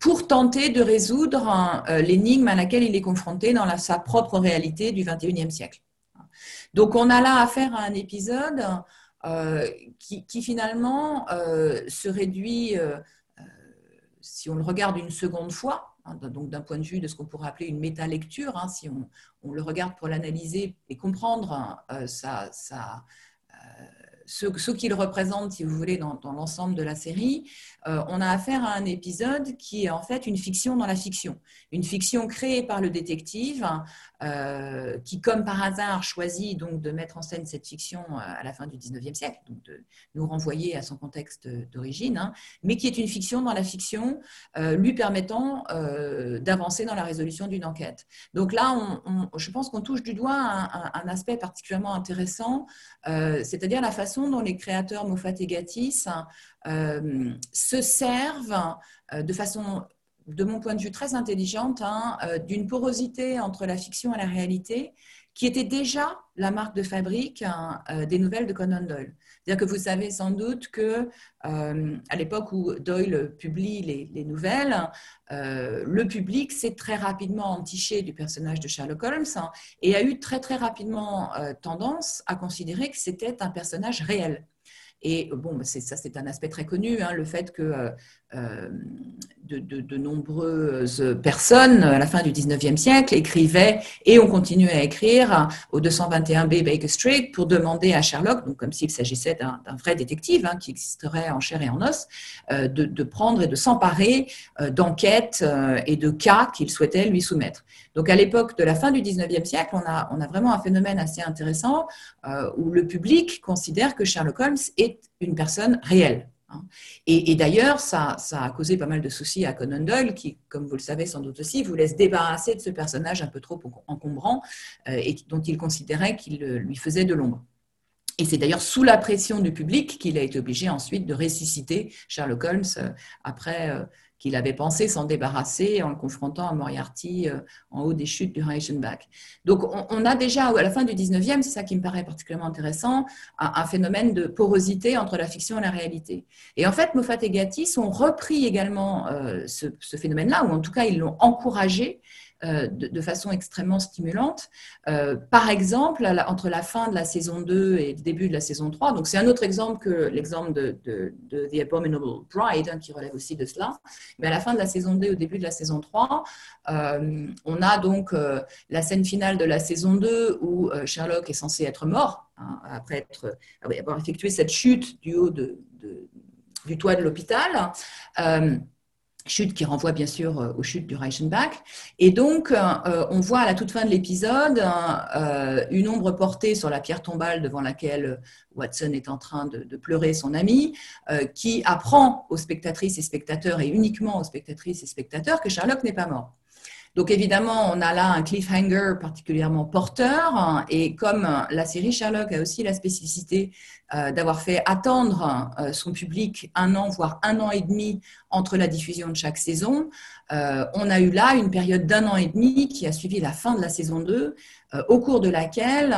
pour tenter de résoudre l'énigme à laquelle il est confronté dans sa propre réalité du 21e siècle. Donc on a là affaire à un épisode euh, qui, finalement euh, se réduit, euh, si on le regarde une seconde fois, hein, donc d'un point de vue de ce qu'on pourrait appeler une méta-lecture, hein, si on, le regarde pour l'analyser et comprendre sa, ce, qu'il représente, si vous voulez, dans, l'ensemble de la série, euh, on a affaire à un épisode qui est en fait une fiction dans la fiction. Une fiction créée par le détective, euh, qui, comme par hasard, choisit donc de mettre en scène cette fiction euh, à la fin du 19e siècle, donc de nous renvoyer à son contexte d'origine, hein, mais qui est une fiction dans la fiction, lui permettant d'avancer dans la résolution d'une enquête. Donc là, je pense qu'on touche du doigt un aspect particulièrement intéressant, c'est-à-dire la façon dont les créateurs Moffat et euh, se servent euh, de façon, de mon point de vue, très intelligente, hein, euh, d'une porosité entre la fiction et la réalité qui était déjà la marque de fabrique hein, des nouvelles de Conan Doyle. C'est-à-dire que vous savez sans doute que à l'époque où Doyle publie les, nouvelles, le public s'est très rapidement entiché du personnage de Sherlock Holmes hein, et a eu très très rapidement tendance à considérer que c'était un personnage réel. Et bon, bah, ça, c'est un aspect très connu, hein, le fait que euh, euh, de, nombreuses personnes, à la fin du 19e siècle, écrivaient et ont continué à écrire au 221B Baker Street pour demander à Sherlock, donc comme s'il s'agissait d'un vrai détective hein, qui existerait en chair et en os, euh, de, prendre et de s'emparer d'enquêtes et de cas qu'il souhaitait lui soumettre. Donc à l'époque de la fin du 19e siècle, on a vraiment un phénomène assez intéressant où le public considère que Sherlock Holmes est une personne réelle. Hein. Et, d'ailleurs, ça, a causé pas mal de soucis à Conan Doyle, qui, comme vous le savez sans doute aussi, voulait se débarrasser de ce personnage un peu trop encombrant et dont il considérait qu'il lui faisait de l'ombre. Et c'est d'ailleurs sous la pression du public qu'il a été obligé ensuite de ressusciter Sherlock Holmes euh, après euh, qu'il avait pensé s'en débarrasser en le confrontant à Moriarty euh, en haut des chutes du Reichenbach. Donc on, a déjà, à la fin du 19e, c'est ça qui me paraît particulièrement intéressant, un, phénomène de porosité entre la fiction et la réalité. Et en fait, Moffat et Gatiss ont repris également ce phénomène-là, ou en tout cas ils l'ont encouragé euh, de, façon extrêmement stimulante. Euh, par exemple, entre la fin de la saison 2 et le début de la saison 3, donc c'est un autre exemple que l'exemple de, The Abominable Bride, hein, qui relève aussi de cela, mais à la fin de la saison 2 au début de la saison 3, euh, on a donc la scène finale de la saison 2 où Sherlock est censé être mort, hein, après être, avoir effectué cette chute du haut du toit de l'hôpital chute qui renvoie bien sûr euh, aux chutes du Reichenbach. Et donc, euh, euh, on voit à la toute fin de l'épisode une ombre portée sur la pierre tombale devant laquelle Watson est en train de, pleurer son ami, qui apprend aux spectatrices et spectateurs, et uniquement aux spectatrices et spectateurs, que Sherlock n'est pas mort. Donc évidemment, on a là un cliffhanger particulièrement porteur. Et comme la série Sherlock a aussi la spécificité euh, d'avoir fait attendre euh, son public un an, voire un an et demi entre la diffusion de chaque saison, euh, on a eu là une période d'un an et demi qui a suivi la fin de la saison 2, au cours de laquelle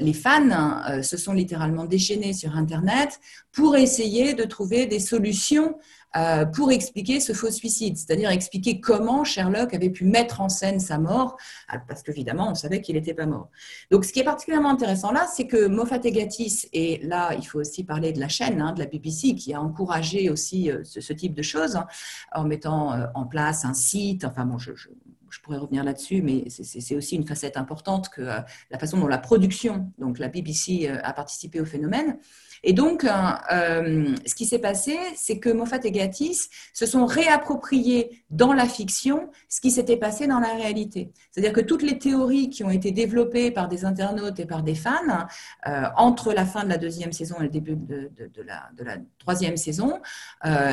les fans se sont littéralement déchaînés sur Internet pour essayer de trouver des solutions euh, pour expliquer ce faux suicide, c'est-à-dire expliquer comment Sherlock avait pu mettre en scène sa mort, euh, parce qu'évidemment, on savait qu'il n'était pas mort. Donc, ce qui est particulièrement intéressant là, c'est que Moffat et Gatiss, et là, il faut aussi parler de la chaîne, hein, de la BBC, qui a encouragé aussi euh, ce, type de choses, hein, en mettant en place un site, enfin bon, je, pourrais revenir là-dessus, mais c'est aussi une facette importante que la façon dont la production, donc la BBC, a participé au phénomène. Et donc, euh, euh, ce qui s'est passé, c'est que Moffat et Gatiss se sont réappropriés dans la fiction ce qui s'était passé dans la réalité. C'est-à-dire que toutes les théories qui ont été développées par des internautes et par des fans euh, entre la fin de la deuxième saison et le début de, la, troisième saison,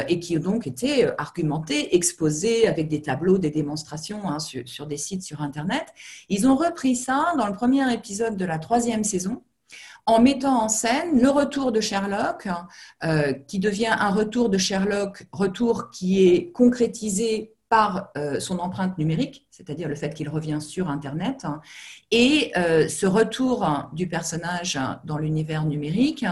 et qui ont donc été argumentées, exposées avec des tableaux, des démonstrations hein, sur des sites sur Internet, ils ont repris ça dans le premier épisode de la troisième saison en mettant en scène le retour de Sherlock, euh, qui devient un retour de Sherlock, retour qui est concrétisé par euh, son empreinte numérique, c'est-à-dire le fait qu'il revient sur Internet. Et euh, ce retour du personnage dans l'univers numérique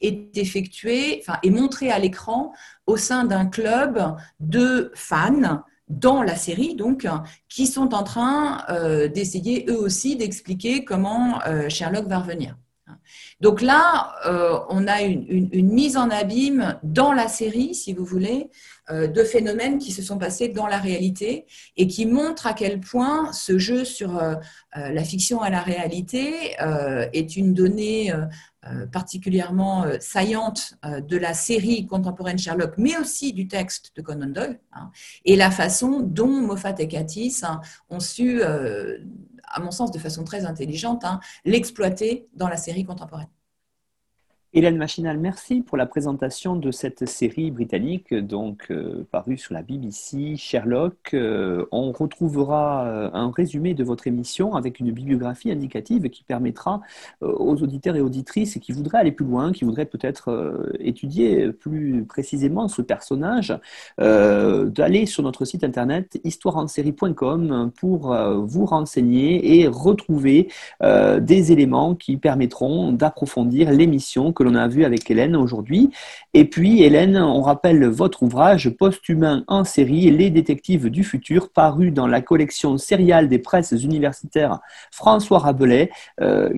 est effectué, enfin, est montré à l'écran au sein d'un club de fans dans la série, donc, qui sont en train d'essayer eux aussi d'expliquer comment Sherlock va revenir. Donc là, euh, on a une, mise en abîme dans la série, si vous voulez, euh, de phénomènes qui se sont passés dans la réalité et qui montrent à quel point ce jeu sur euh, la fiction à la réalité est une donnée particulièrement saillante de la série contemporaine Sherlock, mais aussi du texte de Conan Doyle, hein, et la façon dont Moffat et Katis hein, ont su à mon sens de façon très intelligente, hein, l'exploiter dans la série contemporaine. Hélène Machinal, merci pour la présentation de cette série britannique, donc euh, parue sur la BBC, Sherlock. Euh, on retrouvera euh, un résumé de votre émission avec une bibliographie indicative qui permettra aux auditeurs et auditrices qui voudraient aller plus loin, qui voudraient peut-être étudier plus précisément ce personnage, d'aller sur notre site internet histoireensérie.com pour vous renseigner et retrouver des éléments qui permettront d'approfondir l'émission que l'on a vu avec Hélène aujourd'hui. Et puis, Hélène, on rappelle votre ouvrage Post-humain en série, Les détectives du futur, paru dans la collection sériale des presses universitaires François Rabelais euh,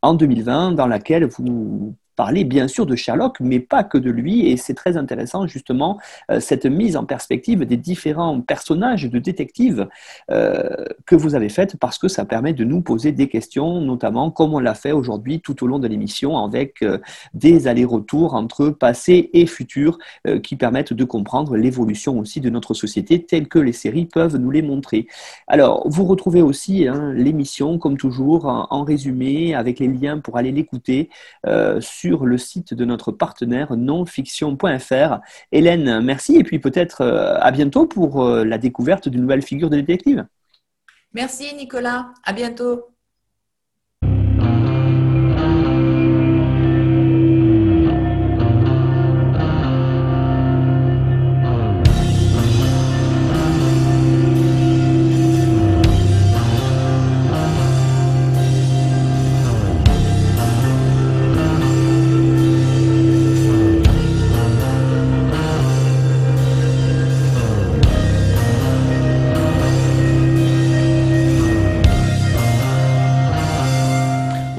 en 2020, dans laquelle vous parler bien sûr de Sherlock, mais pas que de lui. Et c'est très intéressant justement cette mise en perspective des différents personnages de détectives que vous avez faites parce que ça permet de nous poser des questions, notamment comme on l'a fait aujourd'hui tout au long de l'émission avec des allers-retours entre passé et futur qui permettent de comprendre l'évolution aussi de notre société telle que les séries peuvent nous les montrer. Alors, vous retrouvez aussi hein, l'émission, comme toujours, en, résumé, avec les liens pour aller l'écouter euh, sur le site de notre partenaire nonfiction.fr. Hélène, merci, et puis peut-être euh, à bientôt pour euh, la découverte d'une nouvelle figure de détective. Merci Nicolas, à bientôt.